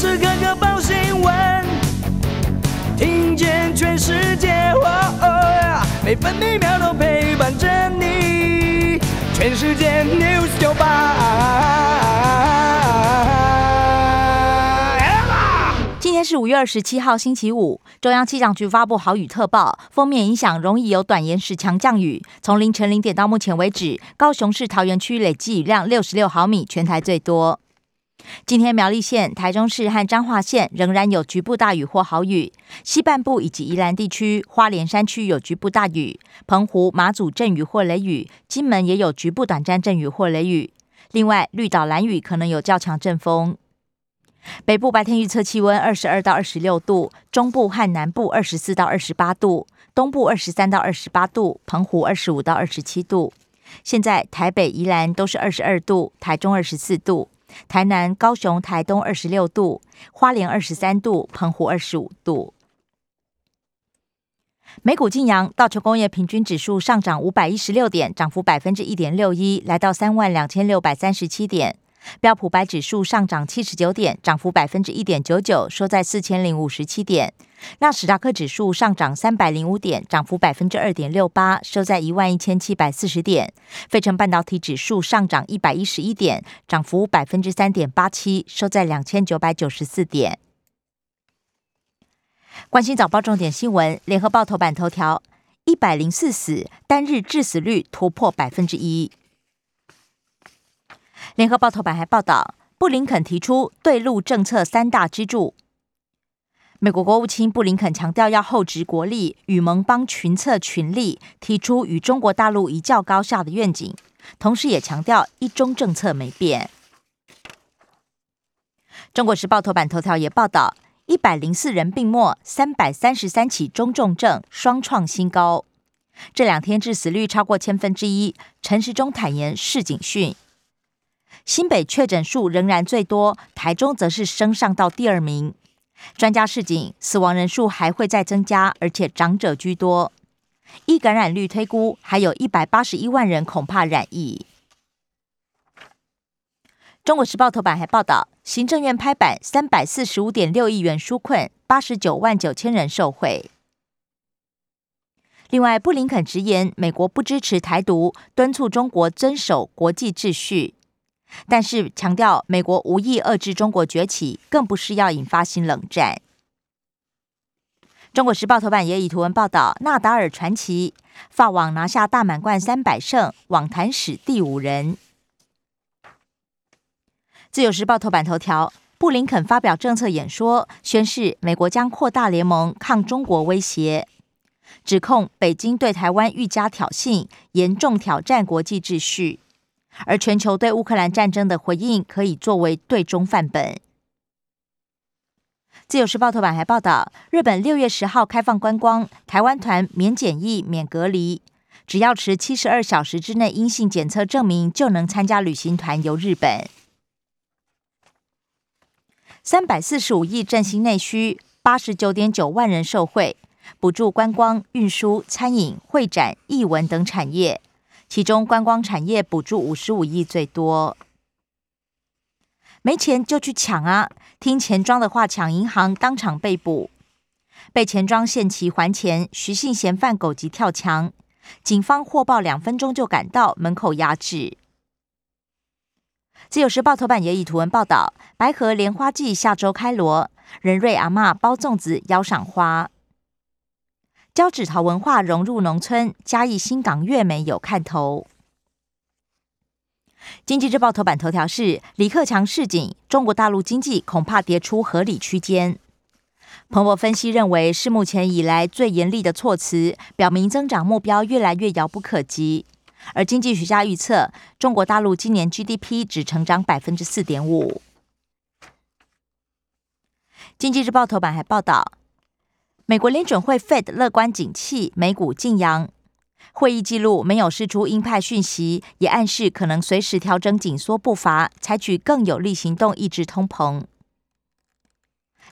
时刻刻报新闻，听见全世界，每分每秒都陪伴着你。全世界 news 九八。今天是五月二十七号，星期五。中央气象局发布豪雨特报，封面影响容易有短延时强降雨。从凌晨零点到目前为止，高雄市桃园区累计雨量六十六毫米，全台最多。今天苗栗县、台中市和彰化县仍然有局部大雨或豪雨，西半部以及宜兰地区、花莲山区有局部大雨，澎湖、马祖阵雨或雷雨，金门也有局部短暂阵雨或雷雨。另外，绿岛、蓝雨可能有较强阵风。北部白天预测气温二十二到二十六度，中部和南部二十四到二十八度，东部二十三到二十八度，澎湖二十五到二十七度。现在台北、宜兰都是二十二度，台中二十四度。台南、高雄、台东二十六度，花莲二十三度，澎湖二十五度。美股晋阳，道琼工业平均指数上涨五百一十六点，涨幅百分之一点六一，来到三万两千六百三十七点。标普白指数上涨七十九点，涨幅百分之一点九九，收在四千零五十七点。纳斯达克指数上涨三百零五点，涨幅百分之二点六八，收在一万一千七百四十点。费城半导体指数上涨一百一十一点，涨幅百分之三点八七，收在两千九百九十四点。关心早报重点新闻，联合报头版头条：一百零四死，单日致死率突破百分之一。联合报头版还报道，布林肯提出对陆政策三大支柱。美国国务卿布林肯强调要厚植国力，与盟邦群策群力，提出与中国大陆一较高下的愿景，同时也强调一中政策没变。中国时报头版头条也报道，一百零四人病末，三百三十三起中重症，双创新高。这两天致死率超过千分之一。陈时中坦言市警讯。新北确诊数仍然最多，台中则是升上到第二名。专家示警，死亡人数还会再增加，而且长者居多。依感染率推估，还有一百八十一万人恐怕染疫。中国时报头版还报道，行政院拍板三百四十五点六亿元纾困，八十九万九千人受惠。另外，布林肯直言，美国不支持台独，敦促中国遵守国际秩序。但是强调，美国无意遏制中国崛起，更不是要引发新冷战。中国时报头版也以图文报道：纳达尔传奇，法网拿下大满贯三百胜，网坛史第五人。自由时报头版头条：布林肯发表政策演说，宣示美国将扩大联盟抗中国威胁，指控北京对台湾愈加挑衅，严重挑战国际秩序。而全球对乌克兰战争的回应可以作为对中范本。自由时报头版还报道，日本六月十号开放观光，台湾团免检疫、免隔离，只要持七十二小时之内阴性检测证明，就能参加旅行团游日本。三百四十五亿振兴内需，八十九点九万人受惠，补助观光、运输、餐饮、会展、艺文等产业。其中观光产业补助五十五亿最多，没钱就去抢啊！听钱庄的话抢银行，当场被捕，被钱庄限期还钱，徐姓嫌犯狗急跳墙，警方获报两分钟就赶到门口压制。自由时报头版也以图文报道：白河莲花季下周开锣，仁瑞阿妈包粽子邀赏花。胶纸桃文化融入农村，嘉义新港越美有看头。经济日报头版头条是李克强示警，中国大陆经济恐怕跌出合理区间。彭博分析认为，是目前以来最严厉的措辞，表明增长目标越来越遥不可及。而经济学家预测，中国大陆今年 GDP 只成长百分之四点五。经济日报头版还报道。美国联准会 Fed 乐观景气，美股晋阳。会议记录没有释出鹰派讯息，也暗示可能随时调整紧缩步伐，采取更有力行动抑制通膨。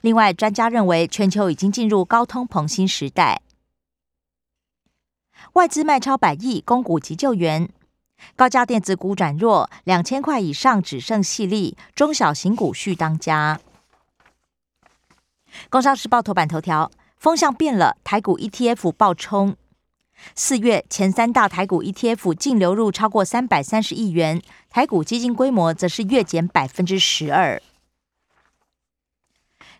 另外，专家认为全球已经进入高通膨新时代。外资卖超百亿，供股急救援。高价电子股转弱，两千块以上只剩细粒，中小型股续当家。工商时报头版头条：风向变了，台股 ETF 爆冲。四月前三大台股 ETF 净流入超过三百三十亿元，台股基金规模则是月减百分之十二。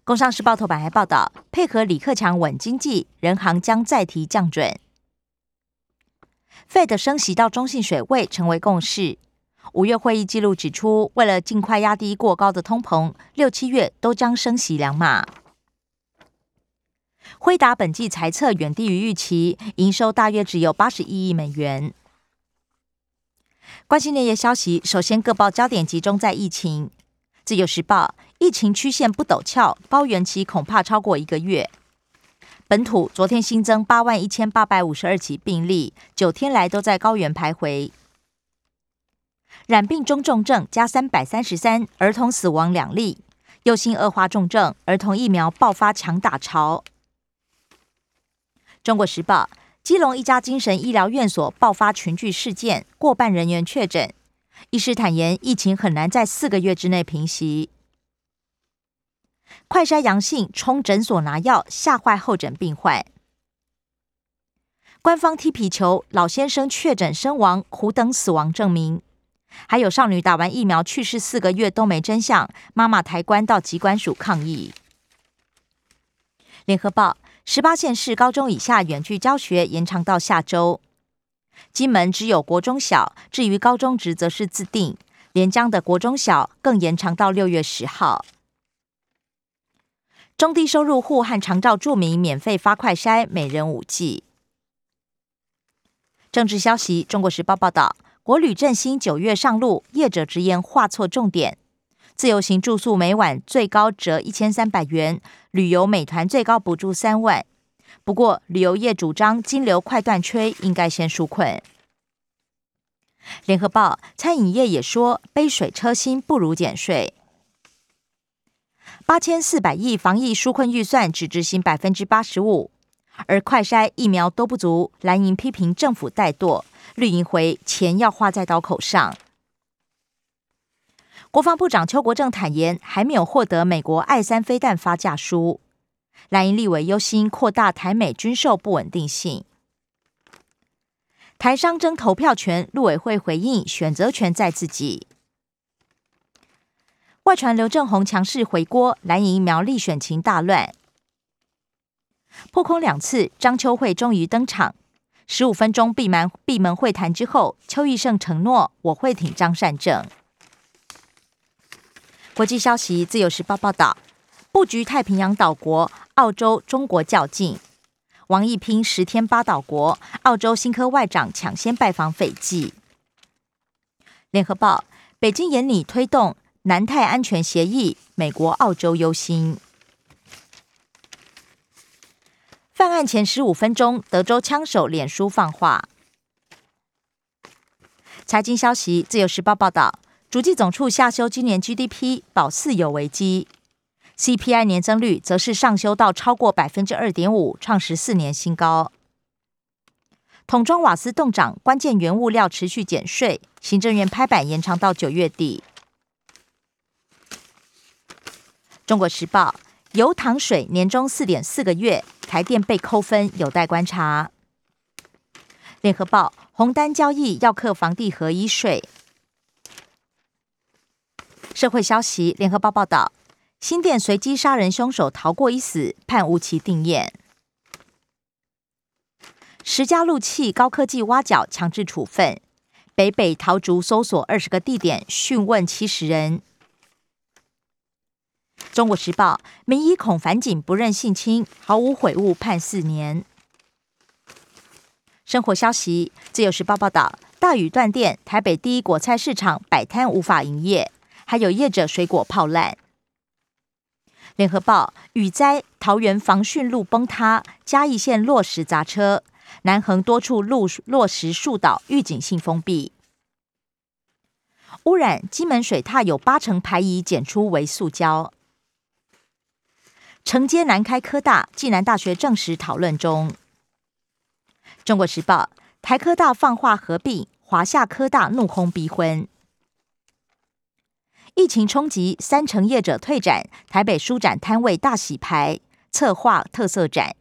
工商时报头版还报道，配合李克强稳经济，人行将再提降准。Fed 升息到中性水位成为共识。五月会议记录指出，为了尽快压低过高的通膨，六七月都将升息两码。辉达本季财测远低于预期，营收大约只有八十一亿美元。关心内页消息，首先各报焦点集中在疫情。自由时报，疫情曲线不陡峭，高原期恐怕超过一个月。本土昨天新增八万一千八百五十二起病例，九天来都在高原徘徊。染病中重症加三百三十三，儿童死亡两例，右心恶化重症，儿童疫苗爆发强打潮。中国时报：基隆一家精神医疗院所爆发群聚事件，过半人员确诊。医师坦言，疫情很难在四个月之内平息。快筛阳性冲诊所拿药，吓坏候诊病患。官方踢皮球，老先生确诊身亡，苦等死亡证明。还有少女打完疫苗去世四个月都没真相，妈妈抬棺到机关署抗议。联合报。十八县市高中以下远距教学延长到下周。金门只有国中小，至于高中职则是自定。连江的国中小更延长到六月十号。中低收入户和长照住民免费发快筛，每人五剂。政治消息：中国时报报道，国旅振兴九月上路，业者直言画错重点。自由行住宿每晚最高折一千三百元，旅游美团最高补助三万。不过旅游业主张金流快断吹，应该先纾困。联合报餐饮业也说杯水车薪不如减税。八千四百亿防疫纾困预算只执行百分之八十五，而快筛疫苗都不足，蓝营批评政府怠惰，绿营回钱要花在刀口上。国防部长邱国正坦言，还没有获得美国爱三飞弹发价书。蓝营立委忧心扩大台美军售不稳定性。台商争投票权，陆委会回应选择权在自己。外传刘正宏强势回锅，蓝营苗栗选情大乱。破空两次，张秋惠终于登场。十五分钟闭门闭门会谈之后，邱义胜承诺我会挺张善政。国际消息：自由时报报道，布局太平洋岛国，澳洲、中国较劲。王毅拼十天八岛国，澳洲新科外长抢先拜访斐济。联合报：北京严拟推动南太安全协议，美国、澳洲忧心。犯案前十五分钟，德州枪手脸书放话。财经消息：自由时报报道。主计总处下修今年 GDP 保四有危机，CPI 年增率则是上修到超过百分之二点五，创十四年新高。桶装瓦斯冻涨，关键原物料持续减税，行政院拍板延长到九月底。中国时报油糖水年终四点四个月，台电被扣分，有待观察。联合报红单交易要克房地合一税。社会消息：联合报报道，新店随机杀人凶手逃过一死，判无期定验。十家路器高科技挖角强制处分，北北桃竹搜索二十个地点，讯问七十人。中国时报：名医孔凡景不认性侵，毫无悔悟，判四年。生活消息：自由时报报道，大雨断电，台北第一果菜市场摆摊无法营业。还有业者水果泡烂。联合报雨灾，桃园防汛路崩塌，嘉义县落石砸车，南横多处路落石树倒，预警性封闭。污染，金门水塔有八成排遗检出为塑胶。承接南开科大，暨南大学证实讨论中。中国时报台科大放话合并，华夏科大怒轰逼婚。疫情冲击，三成业者退展，台北书展摊位大洗牌。策划特色展。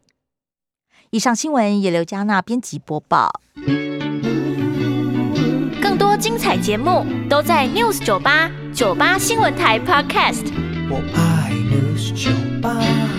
以上新闻由刘嘉娜编辑播报。更多精彩节目都在 News 九八九八新闻台 Podcast。我爱 News 酒吧。